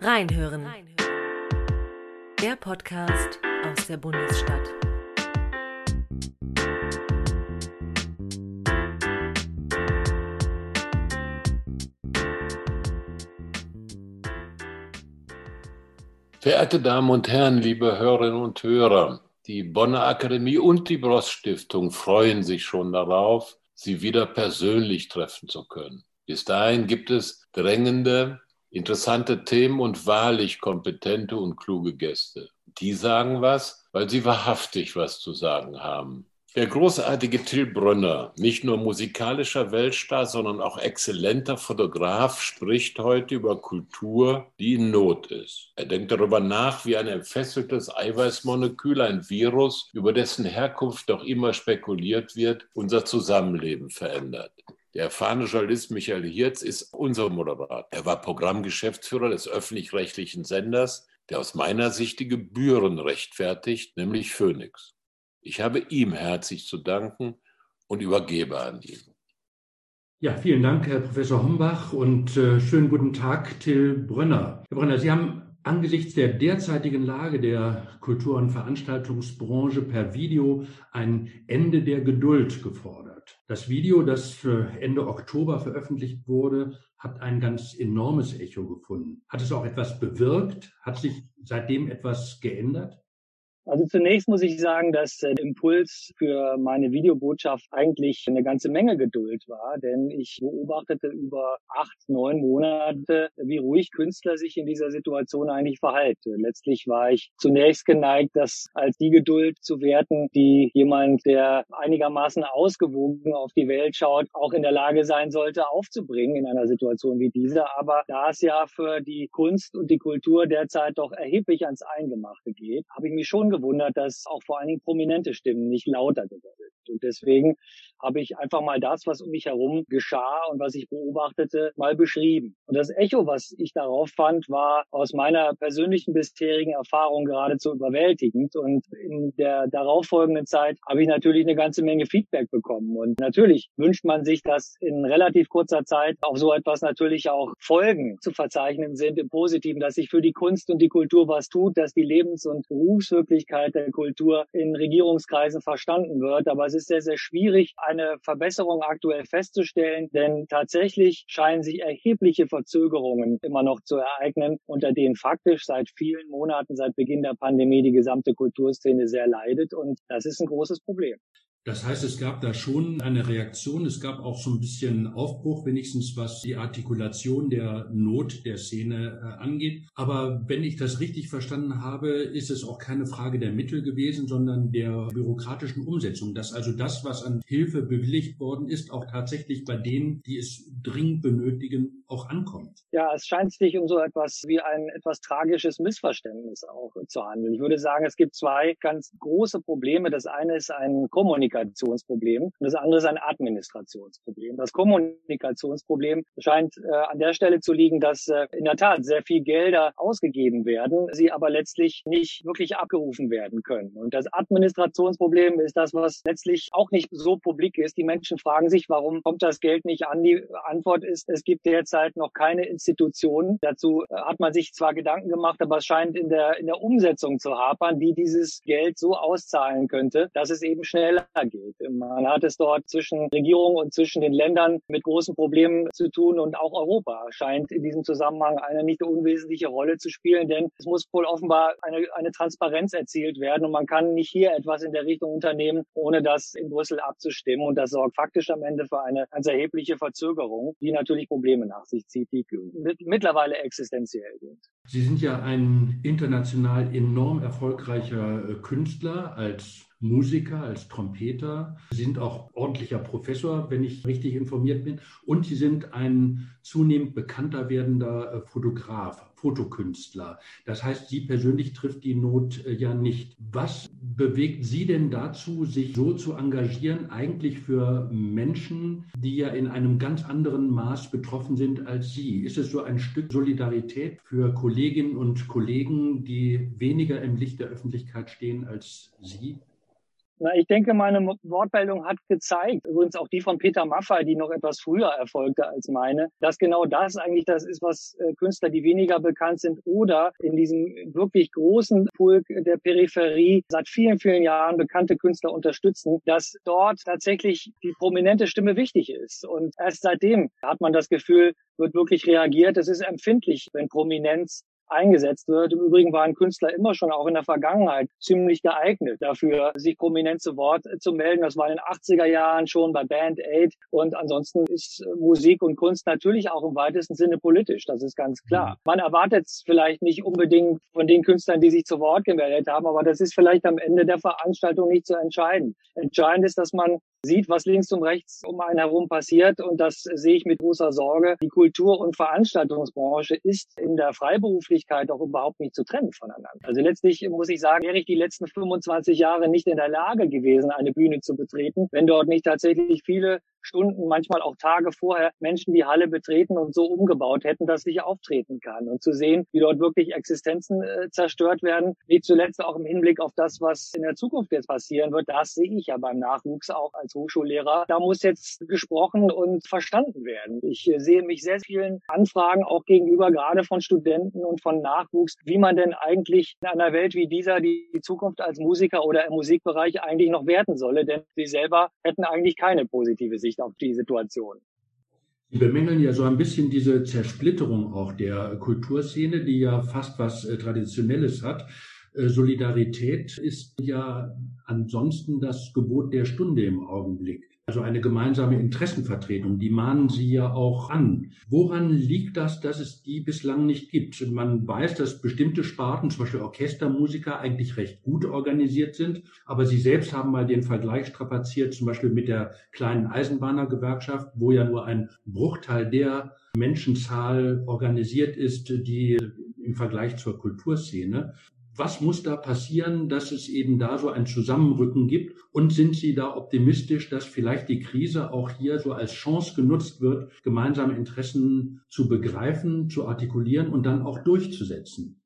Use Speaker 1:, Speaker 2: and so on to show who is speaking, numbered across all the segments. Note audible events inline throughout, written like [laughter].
Speaker 1: Reinhören. Der Podcast aus der Bundesstadt.
Speaker 2: Verehrte Damen und Herren, liebe Hörerinnen und Hörer, die Bonner Akademie und die Bross Stiftung freuen sich schon darauf, Sie wieder persönlich treffen zu können. Bis dahin gibt es drängende, interessante Themen und wahrlich kompetente und kluge Gäste. Die sagen was, weil sie wahrhaftig was zu sagen haben. Der großartige Till Brönner, nicht nur musikalischer Weltstar, sondern auch exzellenter Fotograf, spricht heute über Kultur, die in Not ist. Er denkt darüber nach, wie ein entfesseltes Eiweißmolekül, ein Virus, über dessen Herkunft doch immer spekuliert wird, unser Zusammenleben verändert. Der erfahrene Journalist Michael Hirz ist unser Moderator. Er war Programmgeschäftsführer des öffentlich-rechtlichen Senders, der aus meiner Sicht die Gebühren rechtfertigt, nämlich Phoenix. Ich habe ihm herzlich zu danken und übergebe an ihn.
Speaker 3: Ja, vielen Dank, Herr Professor Hombach, und äh, schönen guten Tag, Till Brönner. Herr Brönner, Sie haben angesichts der derzeitigen Lage der Kultur- und Veranstaltungsbranche per Video ein Ende der Geduld gefordert. Das Video, das Ende Oktober veröffentlicht wurde, hat ein ganz enormes Echo gefunden. Hat es auch etwas bewirkt? Hat sich seitdem etwas geändert?
Speaker 4: Also zunächst muss ich sagen, dass der Impuls für meine Videobotschaft eigentlich eine ganze Menge Geduld war, denn ich beobachtete über acht, neun Monate, wie ruhig Künstler sich in dieser Situation eigentlich verhalten. Letztlich war ich zunächst geneigt, das als die Geduld zu werten, die jemand, der einigermaßen ausgewogen auf die Welt schaut, auch in der Lage sein sollte, aufzubringen in einer Situation wie dieser. Aber da es ja für die Kunst und die Kultur derzeit doch erheblich ans Eingemachte geht, habe ich mich schon gewundert, dass auch vor allen Dingen prominente Stimmen nicht lauter geworden sind. Und deswegen habe ich einfach mal das, was um mich herum geschah und was ich beobachtete, mal beschrieben. Und das Echo, was ich darauf fand, war aus meiner persönlichen bisherigen Erfahrung geradezu überwältigend. Und in der darauffolgenden Zeit habe ich natürlich eine ganze Menge Feedback bekommen. Und natürlich wünscht man sich, dass in relativ kurzer Zeit auf so etwas natürlich auch Folgen zu verzeichnen sind im Positiven, dass sich für die Kunst und die Kultur was tut, dass die Lebens- und Berufswirklichkeit der Kultur in Regierungskreisen verstanden wird. Aber es ist sehr, sehr schwierig, eine Verbesserung aktuell festzustellen, denn tatsächlich scheinen sich erhebliche Verzögerungen immer noch zu ereignen, unter denen faktisch seit vielen Monaten, seit Beginn der Pandemie die gesamte Kulturszene sehr leidet und das ist ein großes Problem.
Speaker 3: Das heißt, es gab da schon eine Reaktion. Es gab auch so ein bisschen Aufbruch, wenigstens was die Artikulation der Not der Szene äh, angeht. Aber wenn ich das richtig verstanden habe, ist es auch keine Frage der Mittel gewesen, sondern der bürokratischen Umsetzung. Dass also das, was an Hilfe bewilligt worden ist, auch tatsächlich bei denen, die es dringend benötigen, auch ankommt.
Speaker 4: Ja, es scheint sich um so etwas wie ein etwas tragisches Missverständnis auch zu handeln. Ich würde sagen, es gibt zwei ganz große Probleme. Das eine ist ein Kommunikation Kommunikationsproblem und das andere ist ein Administrationsproblem. Das Kommunikationsproblem scheint äh, an der Stelle zu liegen, dass äh, in der Tat sehr viel Gelder ausgegeben werden, sie aber letztlich nicht wirklich abgerufen werden können. Und das Administrationsproblem ist das, was letztlich auch nicht so publik ist. Die Menschen fragen sich, warum kommt das Geld nicht an? Die Antwort ist, es gibt derzeit noch keine Institutionen. Dazu äh, hat man sich zwar Gedanken gemacht, aber es scheint in der, in der Umsetzung zu hapern, die dieses Geld so auszahlen könnte, dass es eben schneller geht. Man hat es dort zwischen Regierung und zwischen den Ländern mit großen Problemen zu tun und auch Europa scheint in diesem Zusammenhang eine nicht unwesentliche Rolle zu spielen, denn es muss wohl offenbar eine, eine Transparenz erzielt werden und man kann nicht hier etwas in der Richtung unternehmen, ohne das in Brüssel abzustimmen und das sorgt faktisch am Ende für eine ganz erhebliche Verzögerung, die natürlich Probleme nach sich zieht, die mittlerweile existenziell sind.
Speaker 3: Sie sind ja ein international enorm erfolgreicher äh, Künstler als Musiker, als Trompeter. Sie sind auch ordentlicher Professor, wenn ich richtig informiert bin. Und Sie sind ein zunehmend bekannter werdender äh, Fotograf, Fotokünstler. Das heißt, Sie persönlich trifft die Not äh, ja nicht. Was bewegt Sie denn dazu, sich so zu engagieren, eigentlich für Menschen, die ja in einem ganz anderen Maß betroffen sind als Sie? Ist es so ein Stück Solidarität für Kolleginnen und Kollegen, die weniger im Licht der Öffentlichkeit stehen als Sie?
Speaker 4: Na, ich denke, meine Wortmeldung hat gezeigt, übrigens auch die von Peter Maffay, die noch etwas früher erfolgte als meine, dass genau das eigentlich das ist, was äh, Künstler, die weniger bekannt sind oder in diesem wirklich großen Pulk der Peripherie seit vielen, vielen Jahren bekannte Künstler unterstützen, dass dort tatsächlich die prominente Stimme wichtig ist. Und erst seitdem hat man das Gefühl, wird wirklich reagiert. Es ist empfindlich, wenn Prominenz eingesetzt wird. Im Übrigen waren Künstler immer schon auch in der Vergangenheit ziemlich geeignet dafür, sich prominent zu Wort zu melden. Das war in den 80er Jahren schon bei Band Aid. Und ansonsten ist Musik und Kunst natürlich auch im weitesten Sinne politisch. Das ist ganz klar. Mhm. Man erwartet es vielleicht nicht unbedingt von den Künstlern, die sich zu Wort gemeldet haben, aber das ist vielleicht am Ende der Veranstaltung nicht zu entscheiden. Entscheidend ist, dass man sieht, was links und rechts um einen herum passiert. Und das sehe ich mit großer Sorge. Die Kultur- und Veranstaltungsbranche ist in der Freiberuflichkeit auch überhaupt nicht zu trennen voneinander. Also letztlich muss ich sagen, wäre ich die letzten 25 Jahre nicht in der Lage gewesen, eine Bühne zu betreten, wenn dort nicht tatsächlich viele Stunden, manchmal auch Tage vorher Menschen die Halle betreten und so umgebaut hätten, dass ich auftreten kann. Und zu sehen, wie dort wirklich Existenzen äh, zerstört werden, nicht zuletzt auch im Hinblick auf das, was in der Zukunft jetzt passieren wird, das sehe ich ja beim Nachwuchs auch als Hochschullehrer. Da muss jetzt gesprochen und verstanden werden. Ich äh, sehe mich sehr vielen Anfragen auch gegenüber gerade von Studenten und von Nachwuchs, wie man denn eigentlich in einer Welt wie dieser die Zukunft als Musiker oder im Musikbereich eigentlich noch werten solle, denn sie selber hätten eigentlich keine positive Sicht auf die Situation.
Speaker 3: Sie bemängeln ja so ein bisschen diese Zersplitterung auch der Kulturszene, die ja fast was äh, Traditionelles hat. Äh, Solidarität ist ja ansonsten das Gebot der Stunde im Augenblick. Also eine gemeinsame Interessenvertretung, die mahnen Sie ja auch an. Woran liegt das, dass es die bislang nicht gibt? Man weiß, dass bestimmte Sparten, zum Beispiel Orchestermusiker, eigentlich recht gut organisiert sind, aber Sie selbst haben mal den Vergleich strapaziert, zum Beispiel mit der kleinen Eisenbahnergewerkschaft, wo ja nur ein Bruchteil der Menschenzahl organisiert ist, die im Vergleich zur Kulturszene. Was muss da passieren, dass es eben da so ein Zusammenrücken gibt? Und sind Sie da optimistisch, dass vielleicht die Krise auch hier so als Chance genutzt wird, gemeinsame Interessen zu begreifen, zu artikulieren und dann auch durchzusetzen?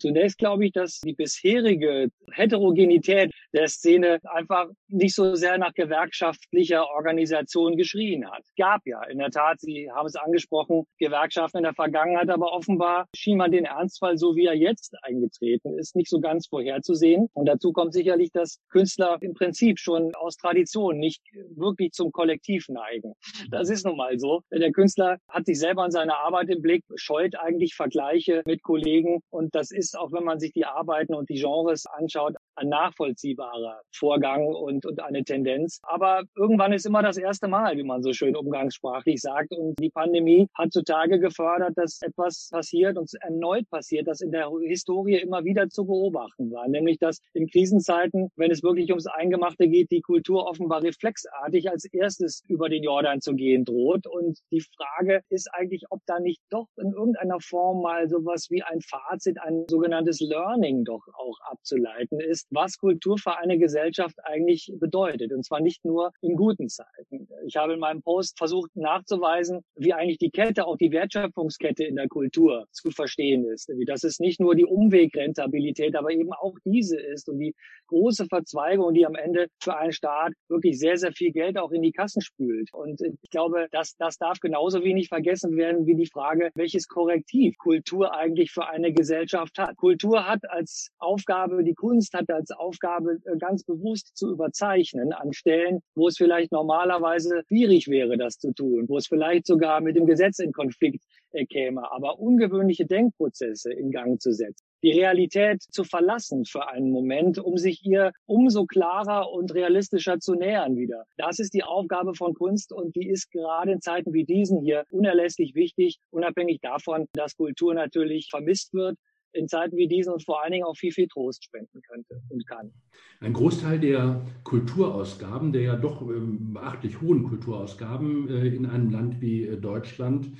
Speaker 4: Zunächst glaube ich, dass die bisherige Heterogenität der Szene einfach nicht so sehr nach gewerkschaftlicher Organisation geschrien hat. Gab ja in der Tat, Sie haben es angesprochen, Gewerkschaften in der Vergangenheit, aber offenbar schien man den Ernstfall, so wie er jetzt eingetreten ist, nicht so ganz vorherzusehen. Und dazu kommt sicherlich, dass Künstler im Prinzip schon aus Tradition nicht wirklich zum Kollektiv neigen. Das ist nun mal so. Der Künstler hat sich selber an seine Arbeit im Blick, scheut eigentlich Vergleiche mit Kollegen und das ist ist, auch wenn man sich die Arbeiten und die Genres anschaut, ein nachvollziehbarer Vorgang und, und eine Tendenz. Aber irgendwann ist immer das erste Mal, wie man so schön umgangssprachlich sagt. Und die Pandemie hat zutage gefördert, dass etwas passiert und erneut passiert, das in der Historie immer wieder zu beobachten war. Nämlich, dass in Krisenzeiten, wenn es wirklich ums Eingemachte geht, die Kultur offenbar reflexartig als erstes über den Jordan zu gehen droht. Und die Frage ist eigentlich, ob da nicht doch in irgendeiner Form mal sowas wie ein Fazit, ein sogenanntes Learning doch auch abzuleiten ist, was Kultur für eine Gesellschaft eigentlich bedeutet. Und zwar nicht nur in guten Zeiten. Ich habe in meinem Post versucht nachzuweisen, wie eigentlich die Kette, auch die Wertschöpfungskette in der Kultur zu verstehen ist. Wie das ist nicht nur die Umwegrentabilität, aber eben auch diese ist und die große Verzweigung, die am Ende für einen Staat wirklich sehr, sehr viel Geld auch in die Kassen spült. Und ich glaube, das, das darf genauso wenig vergessen werden wie die Frage, welches Korrektiv Kultur eigentlich für eine Gesellschaft hat. Kultur hat als Aufgabe, die Kunst hat als Aufgabe, äh, ganz bewusst zu überzeichnen an Stellen, wo es vielleicht normalerweise schwierig wäre, das zu tun, wo es vielleicht sogar mit dem Gesetz in Konflikt äh, käme, aber ungewöhnliche Denkprozesse in Gang zu setzen die Realität zu verlassen für einen Moment, um sich ihr umso klarer und realistischer zu nähern wieder. Das ist die Aufgabe von Kunst und die ist gerade in Zeiten wie diesen hier unerlässlich wichtig, unabhängig davon, dass Kultur natürlich vermisst wird, in Zeiten wie diesen und vor allen Dingen auch viel, viel Trost spenden könnte und kann.
Speaker 3: Ein Großteil der Kulturausgaben, der ja doch ähm, beachtlich hohen Kulturausgaben äh, in einem Land wie äh, Deutschland,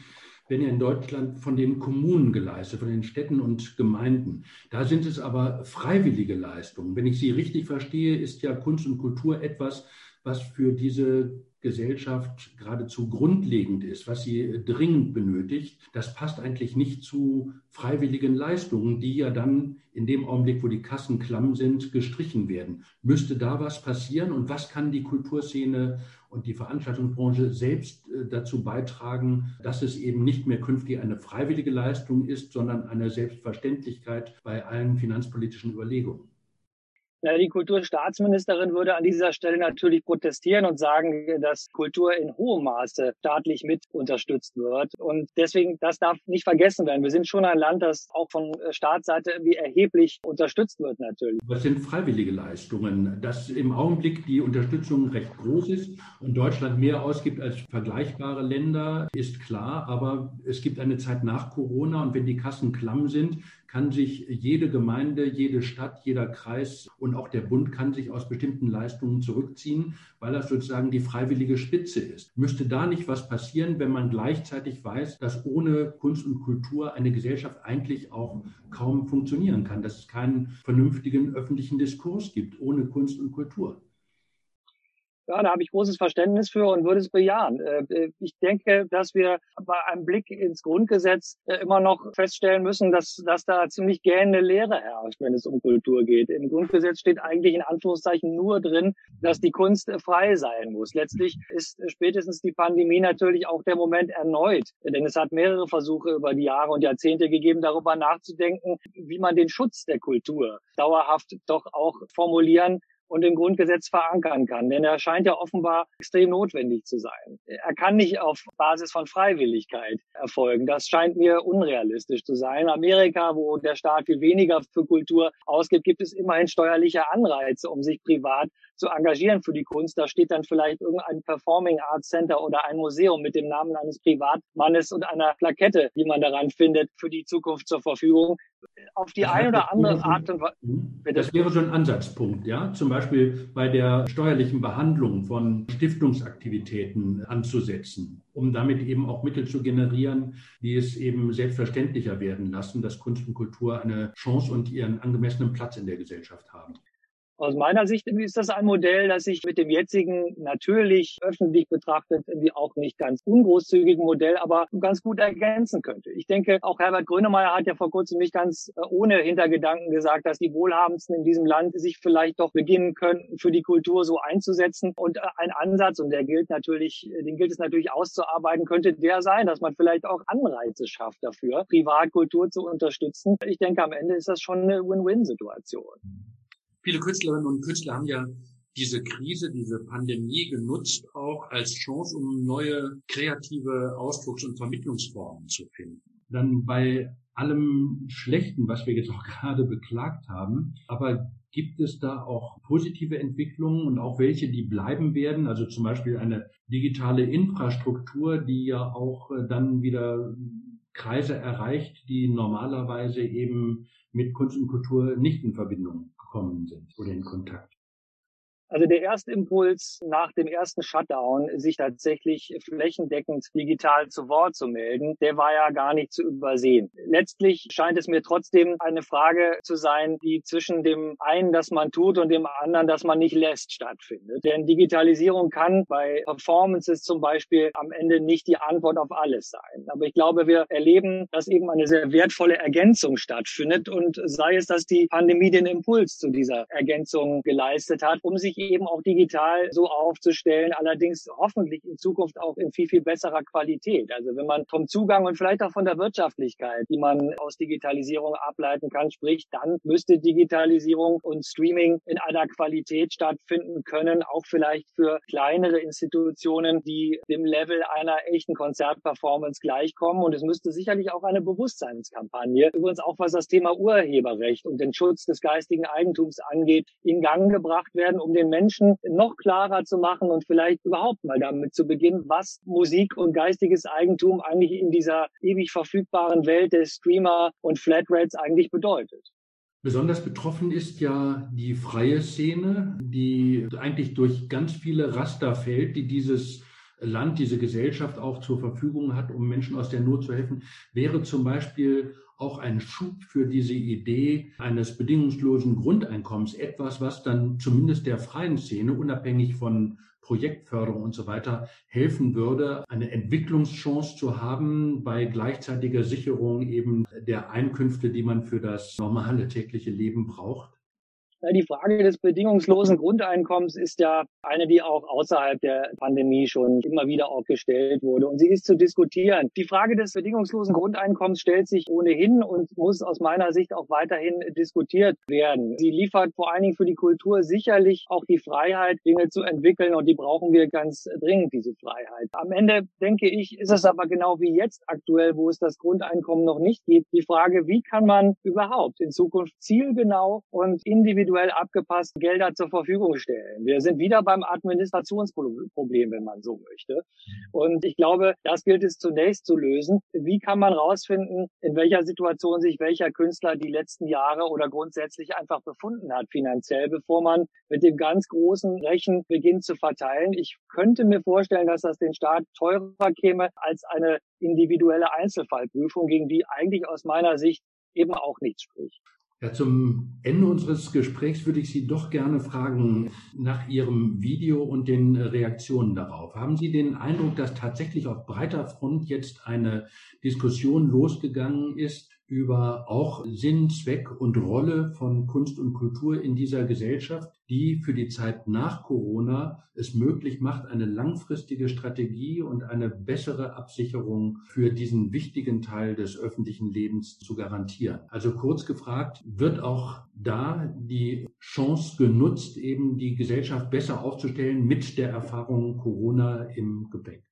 Speaker 3: werden ja in Deutschland von den Kommunen geleistet, von den Städten und Gemeinden. Da sind es aber freiwillige Leistungen. Wenn ich Sie richtig verstehe, ist ja Kunst und Kultur etwas, was für diese Gesellschaft geradezu grundlegend ist, was sie dringend benötigt, das passt eigentlich nicht zu freiwilligen Leistungen, die ja dann in dem Augenblick, wo die Kassen klamm sind, gestrichen werden. Müsste da was passieren und was kann die Kulturszene und die Veranstaltungsbranche selbst äh, dazu beitragen, dass es eben nicht mehr künftig eine freiwillige Leistung ist, sondern eine Selbstverständlichkeit bei allen finanzpolitischen Überlegungen?
Speaker 4: Die Kulturstaatsministerin würde an dieser Stelle natürlich protestieren und sagen, dass Kultur in hohem Maße staatlich mit unterstützt wird. Und deswegen, das darf nicht vergessen werden. Wir sind schon ein Land, das auch von Staatsseite irgendwie erheblich unterstützt wird natürlich.
Speaker 3: Was sind freiwillige Leistungen? Dass im Augenblick die Unterstützung recht groß ist und Deutschland mehr ausgibt als vergleichbare Länder, ist klar. Aber es gibt eine Zeit nach Corona und wenn die Kassen klamm sind, kann sich jede Gemeinde, jede Stadt, jeder Kreis und auch der Bund kann sich aus bestimmten Leistungen zurückziehen, weil das sozusagen die freiwillige Spitze ist. Müsste da nicht was passieren, wenn man gleichzeitig weiß, dass ohne Kunst und Kultur eine Gesellschaft eigentlich auch kaum funktionieren kann, dass es keinen vernünftigen öffentlichen Diskurs gibt ohne Kunst und Kultur?
Speaker 4: Ja, da habe ich großes Verständnis für und würde es bejahen. Äh, äh, ich denke, dass wir bei einem Blick ins Grundgesetz äh, immer noch feststellen müssen, dass, dass da ziemlich gähnende Lehre herrscht, wenn es um Kultur geht. Im Grundgesetz steht eigentlich in Anführungszeichen nur drin, dass die Kunst frei sein muss. Letztlich ist spätestens die Pandemie natürlich auch der Moment erneut, denn es hat mehrere Versuche über die Jahre und Jahrzehnte gegeben, darüber nachzudenken, wie man den Schutz der Kultur dauerhaft doch auch formulieren und im Grundgesetz verankern kann. Denn er scheint ja offenbar extrem notwendig zu sein. Er kann nicht auf Basis von Freiwilligkeit erfolgen. Das scheint mir unrealistisch zu sein. In Amerika, wo der Staat viel weniger für Kultur ausgibt, gibt es immerhin steuerliche Anreize, um sich privat zu engagieren für die Kunst. Da steht dann vielleicht irgendein Performing Arts Center oder ein Museum mit dem Namen eines Privatmannes und einer Plakette, die man daran findet, für die Zukunft zur Verfügung. Auf die eine oder andere Art und Weise.
Speaker 3: Mhm. Das wäre so ein Ansatzpunkt, ja. Zum Beispiel bei der steuerlichen Behandlung von Stiftungsaktivitäten anzusetzen, um damit eben auch Mittel zu generieren, die es eben selbstverständlicher werden lassen, dass Kunst und Kultur eine Chance und ihren angemessenen Platz in der Gesellschaft haben.
Speaker 4: Aus meiner Sicht ist das ein Modell, das sich mit dem jetzigen natürlich öffentlich betrachtet irgendwie auch nicht ganz ungroßzügigen Modell, aber ganz gut ergänzen könnte. Ich denke, auch Herbert Grönemeyer hat ja vor kurzem nicht ganz äh, ohne Hintergedanken gesagt, dass die Wohlhabendsten in diesem Land sich vielleicht doch beginnen könnten, für die Kultur so einzusetzen. Und äh, ein Ansatz, und der gilt natürlich, den gilt es natürlich auszuarbeiten, könnte der sein, dass man vielleicht auch Anreize schafft dafür, Privatkultur zu unterstützen. Ich denke, am Ende ist das schon eine Win-Win-Situation.
Speaker 3: Viele Künstlerinnen und Künstler haben ja diese Krise, diese Pandemie genutzt auch als Chance, um neue kreative Ausdrucks- und Vermittlungsformen zu finden. Dann bei allem Schlechten, was wir jetzt auch [laughs] gerade beklagt haben, aber gibt es da auch positive Entwicklungen und auch welche, die bleiben werden? Also zum Beispiel eine digitale Infrastruktur, die ja auch äh, dann wieder Kreise erreicht, die normalerweise eben mit Kunst und Kultur nicht in Verbindung gekommen sind oder in Kontakt.
Speaker 4: Also der erste Impuls nach dem ersten Shutdown, sich tatsächlich flächendeckend digital zu Wort zu melden, der war ja gar nicht zu übersehen. Letztlich scheint es mir trotzdem eine Frage zu sein, die zwischen dem einen, das man tut, und dem anderen, das man nicht lässt, stattfindet. Denn Digitalisierung kann bei Performances zum Beispiel am Ende nicht die Antwort auf alles sein. Aber ich glaube, wir erleben, dass eben eine sehr wertvolle Ergänzung stattfindet und sei es, dass die Pandemie den Impuls zu dieser Ergänzung geleistet hat, um sich eben auch digital so aufzustellen, allerdings hoffentlich in Zukunft auch in viel, viel besserer Qualität. Also wenn man vom Zugang und vielleicht auch von der Wirtschaftlichkeit, die man aus Digitalisierung ableiten kann, spricht, dann müsste Digitalisierung und Streaming in einer Qualität stattfinden können, auch vielleicht für kleinere Institutionen, die dem Level einer echten Konzertperformance gleichkommen. Und es müsste sicherlich auch eine Bewusstseinskampagne, übrigens auch was das Thema Urheberrecht und den Schutz des geistigen Eigentums angeht, in Gang gebracht werden, um den Menschen noch klarer zu machen und vielleicht überhaupt mal damit zu beginnen, was Musik und geistiges Eigentum eigentlich in dieser ewig verfügbaren Welt des Streamer und Flatrates eigentlich bedeutet.
Speaker 3: Besonders betroffen ist ja die freie Szene, die eigentlich durch ganz viele Raster fällt, die dieses Land, diese Gesellschaft auch zur Verfügung hat, um Menschen aus der Not zu helfen, wäre zum Beispiel auch ein Schub für diese Idee eines bedingungslosen Grundeinkommens, etwas, was dann zumindest der freien Szene, unabhängig von Projektförderung und so weiter helfen würde, eine Entwicklungschance zu haben bei gleichzeitiger Sicherung eben der Einkünfte, die man für das normale tägliche Leben braucht?
Speaker 4: Die Frage des bedingungslosen Grundeinkommens ist ja eine, die auch außerhalb der Pandemie schon immer wieder auch gestellt wurde. Und sie ist zu diskutieren. Die Frage des bedingungslosen Grundeinkommens stellt sich ohnehin und muss aus meiner Sicht auch weiterhin diskutiert werden. Sie liefert vor allen Dingen für die Kultur sicherlich auch die Freiheit, Dinge zu entwickeln. Und die brauchen wir ganz dringend, diese Freiheit. Am Ende, denke ich, ist es aber genau wie jetzt aktuell, wo es das Grundeinkommen noch nicht gibt, die Frage, wie kann man überhaupt in Zukunft zielgenau und individuell individuell abgepasst Gelder zur Verfügung stellen. Wir sind wieder beim Administrationsproblem, wenn man so möchte. Und ich glaube, das gilt es zunächst zu lösen. Wie kann man rausfinden, in welcher Situation sich welcher Künstler die letzten Jahre oder grundsätzlich einfach befunden hat finanziell, bevor man mit dem ganz großen Rechen beginnt zu verteilen. Ich könnte mir vorstellen, dass das den Staat teurer käme als eine individuelle Einzelfallprüfung, gegen die eigentlich aus meiner Sicht eben auch nichts spricht.
Speaker 3: Ja, zum Ende unseres Gesprächs würde ich Sie doch gerne fragen nach Ihrem Video und den Reaktionen darauf. Haben Sie den Eindruck, dass tatsächlich auf breiter Front jetzt eine Diskussion losgegangen ist über auch Sinn, Zweck und Rolle von Kunst und Kultur in dieser Gesellschaft, die für die Zeit nach Corona es möglich macht, eine langfristige Strategie und eine bessere Absicherung für diesen wichtigen Teil des öffentlichen Lebens zu garantieren. Also kurz gefragt, wird auch da die Chance genutzt, eben die Gesellschaft besser aufzustellen mit der Erfahrung Corona im Gepäck?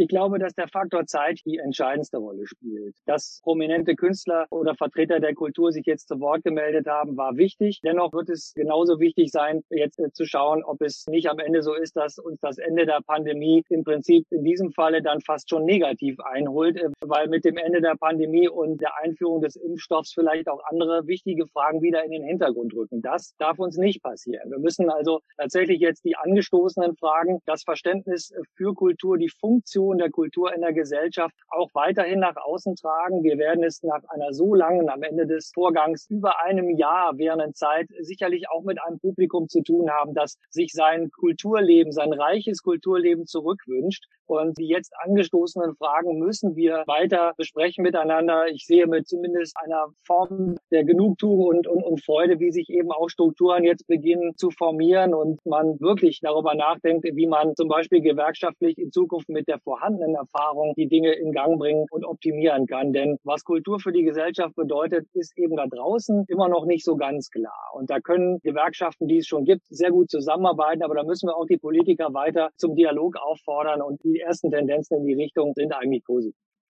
Speaker 4: Ich glaube, dass der Faktor Zeit die entscheidendste Rolle spielt. Dass prominente Künstler oder Vertreter der Kultur sich jetzt zu Wort gemeldet haben, war wichtig. Dennoch wird es genauso wichtig sein, jetzt äh, zu schauen, ob es nicht am Ende so ist, dass uns das Ende der Pandemie im Prinzip in diesem Falle dann fast schon negativ einholt, äh, weil mit dem Ende der Pandemie und der Einführung des Impfstoffs vielleicht auch andere wichtige Fragen wieder in den Hintergrund rücken. Das darf uns nicht passieren. Wir müssen also tatsächlich jetzt die angestoßenen Fragen, das Verständnis für Kultur, die Funktion Funktion der Kultur in der Gesellschaft auch weiterhin nach außen tragen. Wir werden es nach einer so langen, am Ende des Vorgangs über einem Jahr während Zeit sicherlich auch mit einem Publikum zu tun haben, das sich sein Kulturleben, sein reiches Kulturleben zurückwünscht. Und die jetzt angestoßenen Fragen müssen wir weiter besprechen miteinander. Ich sehe mit zumindest einer Form der Genugtuung und, und, und Freude, wie sich eben auch Strukturen jetzt beginnen zu formieren und man wirklich darüber nachdenkt, wie man zum Beispiel gewerkschaftlich in Zukunft mit der vorhandenen Erfahrung die Dinge in Gang bringen und optimieren kann. Denn was Kultur für die Gesellschaft bedeutet, ist eben da draußen immer noch nicht so ganz klar. Und da können Gewerkschaften, die es schon gibt, sehr gut zusammenarbeiten, aber da müssen wir auch die Politiker weiter zum Dialog auffordern und die die ersten Tendenzen in die Richtung sind eigentlich positiv.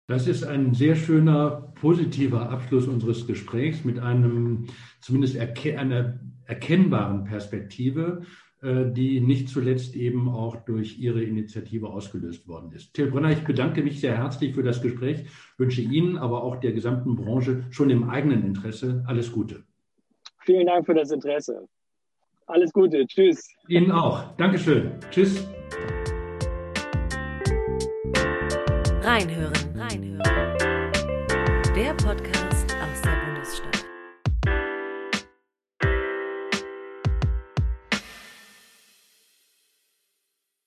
Speaker 3: Das ist ein sehr schöner, positiver Abschluss unseres Gesprächs mit einem zumindest erke einer erkennbaren Perspektive, äh, die nicht zuletzt eben auch durch Ihre Initiative ausgelöst worden ist. Till Brunner, ich bedanke mich sehr herzlich für das Gespräch, wünsche Ihnen, aber auch der gesamten Branche schon im eigenen Interesse alles Gute.
Speaker 4: Vielen Dank für das Interesse. Alles Gute. Tschüss.
Speaker 3: Ihnen auch. Dankeschön. Tschüss.
Speaker 1: Reinhören, reinhören. Der Podcast.